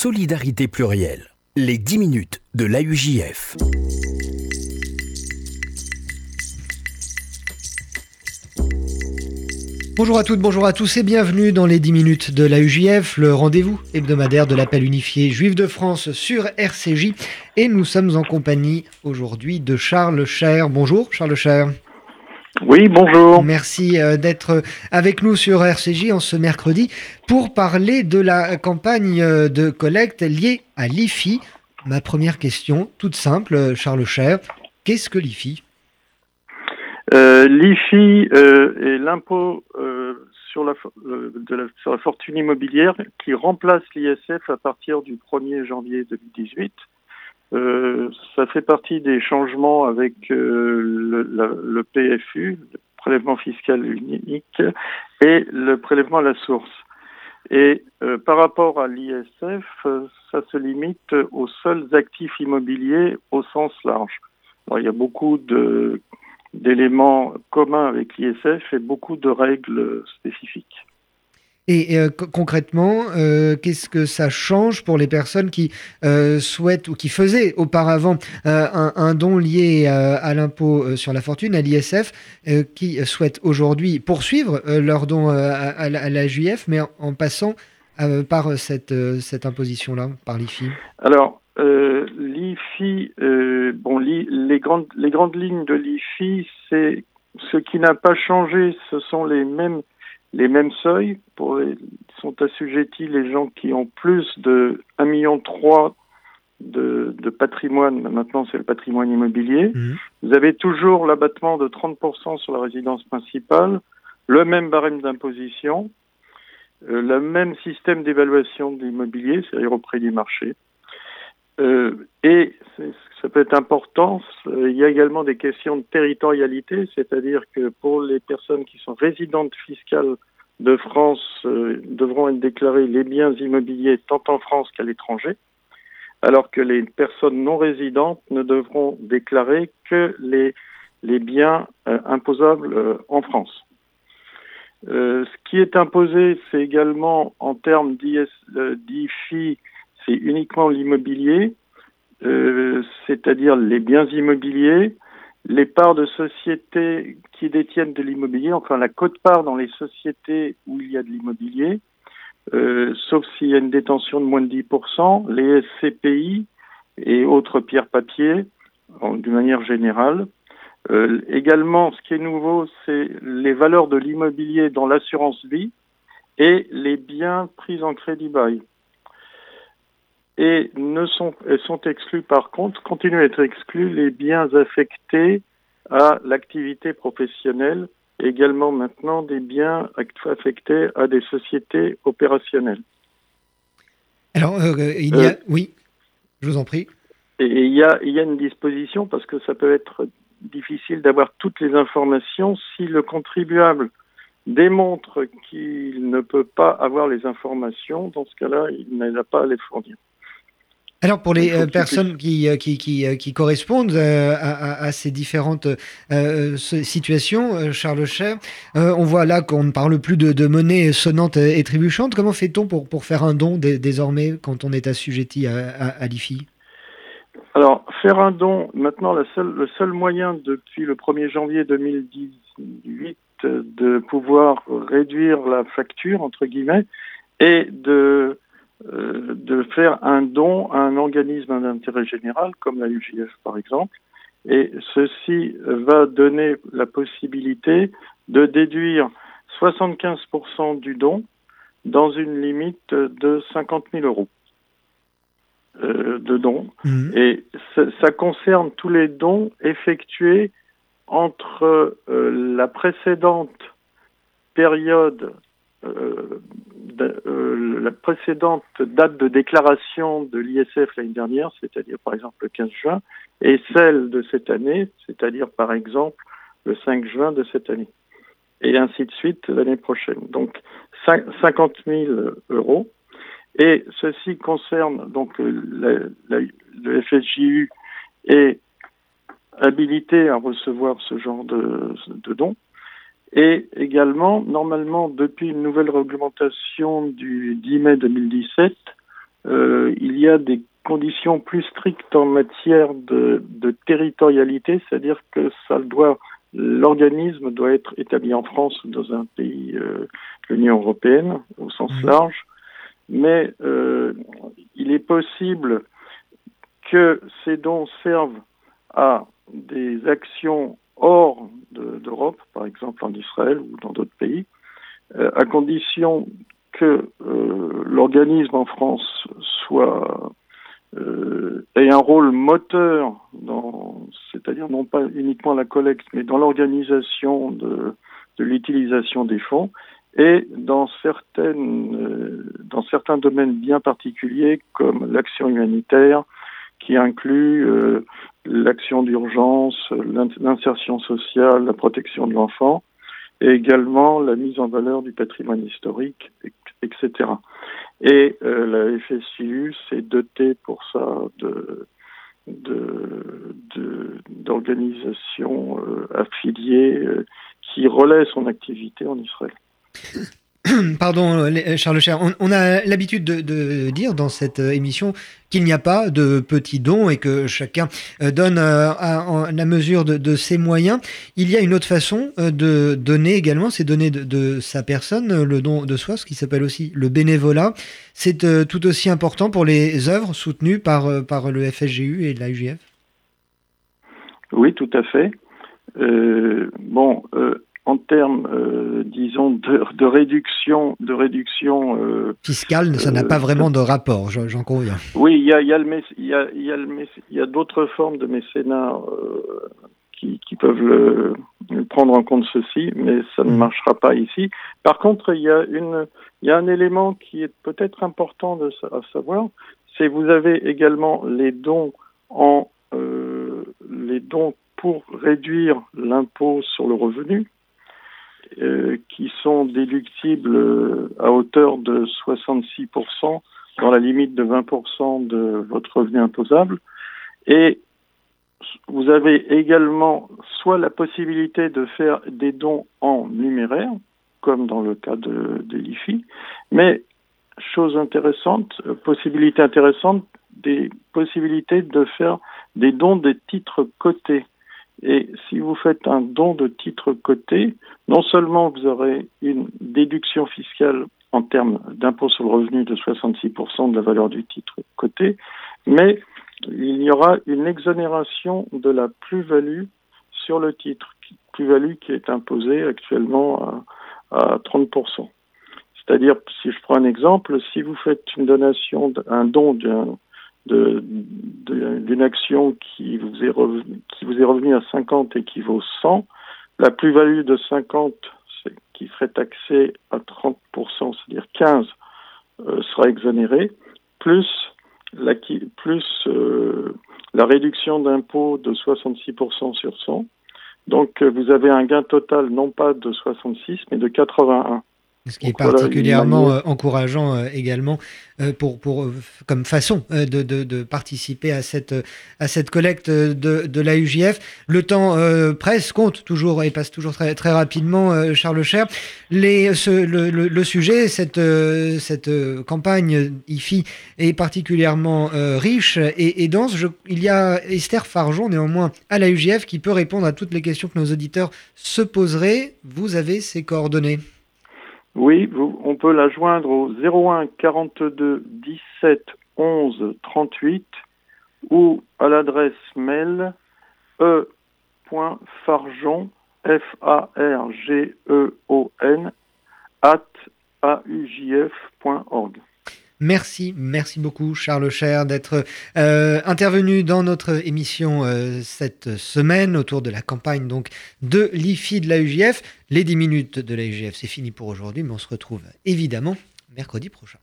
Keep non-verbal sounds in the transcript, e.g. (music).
Solidarité plurielle. Les 10 minutes de l'AUJF. Bonjour à toutes, bonjour à tous et bienvenue dans les 10 minutes de l'AUJF, le rendez-vous hebdomadaire de l'appel unifié juif de France sur RCJ. Et nous sommes en compagnie aujourd'hui de Charles Cher. Bonjour Charles Cher. Oui, bonjour. Merci euh, d'être avec nous sur RCJ en ce mercredi pour parler de la campagne euh, de collecte liée à l'IFI. Ma première question, toute simple, euh, Charles Cher, qu'est-ce que l'IFI? Euh, L'IFI est l'impôt sur, la, sur la fortune immobilière qui remplace l'ISF à partir du 1er janvier 2018. Euh, ça fait partie des changements avec euh, le, le, PFU, le prélèvement fiscal unique, et le prélèvement à la source. Et euh, par rapport à l'ISF, ça se limite aux seuls actifs immobiliers au sens large. il y a beaucoup d'éléments communs avec l'ISF et beaucoup de règles spécifiques. Et euh, concrètement, euh, qu'est-ce que ça change pour les personnes qui euh, souhaitent ou qui faisaient auparavant un, don lié à l'impôt sur la fortune, à l'ISF, qui souhaitent aujourd'hui poursuivre leur don à, la, JF, mais en, passant par cette, cette imposition-là, par l'IFI Alors, l'IFI, bon, les, grandes, les grandes lignes de l'IFI, c'est ce qui n'a pas changé, ce sont les mêmes les mêmes seuils pour les, sont assujettis les gens qui ont plus de 1,3 million de, de patrimoine. Maintenant, c'est le patrimoine immobilier. Mhm. Vous avez toujours l'abattement de 30% sur la résidence principale, le même barème d'imposition, euh, le même système d'évaluation de l'immobilier, c'est-à-dire au prix du marché. Euh, et ça peut être important, il y a également des questions de territorialité, c'est-à-dire que pour les personnes qui sont résidentes fiscales de France, euh, devront être déclarés les biens immobiliers tant en France qu'à l'étranger, alors que les personnes non résidentes ne devront déclarer que les, biens euh, imposables en France. ce qui est imposé, c'est également en termes d'IFI, c'est uniquement l'immobilier, euh, c'est-à-dire les biens immobiliers, les parts de sociétés qui détiennent de l'immobilier, enfin la cote-part dans les sociétés où il y a de l'immobilier, euh, sauf s'il y a une détention de moins de 10%, les SCPI et autres pierres papier, d'une manière générale. Euh, également, ce qui est nouveau, c'est les valeurs de l'immobilier dans l'assurance vie et les biens pris en crédit bail et ne sont, sont exclus par contre, continuent à être exclus les biens affectés à l'activité professionnelle, également maintenant des biens affectés à des sociétés opérationnelles. Alors, euh, il y a... Euh, oui, je vous en prie. Et il y a, il y a une disposition, parce que ça peut être difficile d'avoir toutes les informations, si le contribuable démontre qu'il ne peut pas avoir les informations, dans ce cas-là, il n'a pas à les fournir. Alors pour les euh, personnes qui, euh, qui, qui, euh, qui, correspondent à, à, ces différentes situations, Charles Cher, on voit là qu'on ne parle plus de, de, monnaie sonnante et trébuchante. Comment fait-on pour, pour faire un don désormais quand on est assujetti à, à, l'IFI? Alors faire un don, maintenant le seul moyen depuis le 1er janvier 2018 de pouvoir réduire la facture, entre guillemets, est de euh, de faire un don à un organisme d'intérêt général, comme la UJF par exemple, et ceci va donner la possibilité de déduire 75% du don dans une limite de 50 000 euros euh, de dons. Mmh. Et ça, concerne tous les dons effectués entre euh, la précédente période euh, euh, la précédente date de déclaration de l'ISF l'année dernière, c'est-à-dire par exemple le 15 juin, et celle de cette année, c'est-à-dire par exemple le 5 juin de cette année, et ainsi de suite l'année prochaine. Donc 50 000 euros, et ceci concerne donc le, FSJU est habilité à recevoir ce genre de dons. Et également, normalement, depuis une nouvelle réglementation du 10 mai 2017, il y a des conditions plus strictes en matière de, de territorialité, c'est-à-dire que ça doit l'organisme doit être établi en France ou dans un pays euh, de l'Union européenne au sens large, mais euh, il est possible que ces dons servent à des actions hors d'Europe, par exemple en Israël ou dans d'autres pays, euh, à condition que euh, l'organisme en France soit euh, ait un rôle moteur c'est-à-dire non pas uniquement la collecte, mais dans l'organisation de, l'utilisation des fonds et dans certaines, euh, dans certains domaines bien particuliers comme l'action humanitaire, qui inclut l'action d'urgence, l'insertion sociale, la protection de l'enfant, et également la mise en valeur du patrimoine historique, etc. Et euh, la FSU s'est dotée pour ça de d'organisations euh, affiliées euh, qui relaient son activité en Israël. (clears throat) Pardon, euh, Charles Cher, on, a l'habitude de, dire dans cette euh, émission qu'il n'y a pas de petits dons et que chacun euh, donne à, la mesure de, ses moyens. Il y a une autre façon de donner également, c'est donner de, sa personne, le don de soi, ce qui s'appelle aussi le bénévolat. C'est tout aussi important pour les œuvres soutenues par, le FSGU et l'AUGF Oui, tout à fait. bon, en termes, euh, disons, de, réduction, de réduction euh, fiscale, ça n'a pas euh, vraiment de rapport, j'en conviens. Oui, il y a, y a, y a d'autres formes de mécénat qui, qui, peuvent le, prendre en compte ceci, mais ça ne mmh. marchera pas ici. Par contre, il y a une, il y a un élément qui est peut-être important de, à savoir, c'est vous avez également les dons en les dons pour réduire l'impôt sur le revenu qui sont déductibles euh, à hauteur de 66% dans la limite de 20% de votre revenu imposable. Et vous avez également soit la possibilité de faire des dons en numéraire, comme dans le cas de, de l'IFI, mais chose intéressante, euh, possibilité intéressante, des possibilités de faire des dons des titres cotés. Et si vous faites un don de titre coté, non seulement vous aurez une déduction fiscale en termes d'impôt sur le revenu de 66% de la valeur du titre coté, mais il y aura une exonération de la plus-value sur le titre, plus-value qui est imposée actuellement à, à 30%. C'est-à-dire, si je prends un exemple, si vous faites une donation, un don d'un d'une action qui vous, est qui vous est revenue à 50 et qui vaut 100, la plus-value de 50 qui ferait taxer à 30%, c'est-à-dire 15, euh, sera exonérée, plus la, plus, euh, la réduction d'impôt de 66% sur 100. Donc euh, vous avez un gain total non pas de 66 mais de 81. Ce qui est particulièrement euh, encourageant euh, également euh, pour, pour, comme façon de, de, participer à cette, à cette collecte de, de l'AUJF. Le temps presse, compte toujours et passe toujours très, très rapidement, Charles Cher. Les, ce, le, le, sujet, cette, cette campagne IFI est particulièrement riche et, et dense. il y a Esther Farjon, néanmoins, à l'AUJF qui peut répondre à toutes les questions que nos auditeurs se poseraient. Vous avez ses coordonnées. Oui, on peut la joindre au 01 42 17 11 38 ou à l'adresse mail e.farjon f a r g e o n at aujf.org. Merci, merci beaucoup Charles Cher d'être euh, intervenu dans notre émission euh, cette semaine autour de la campagne donc de l'IFI de l'AUJF. Les 10 minutes de l'AUJF, c'est fini pour aujourd'hui, mais on se retrouve évidemment mercredi prochain.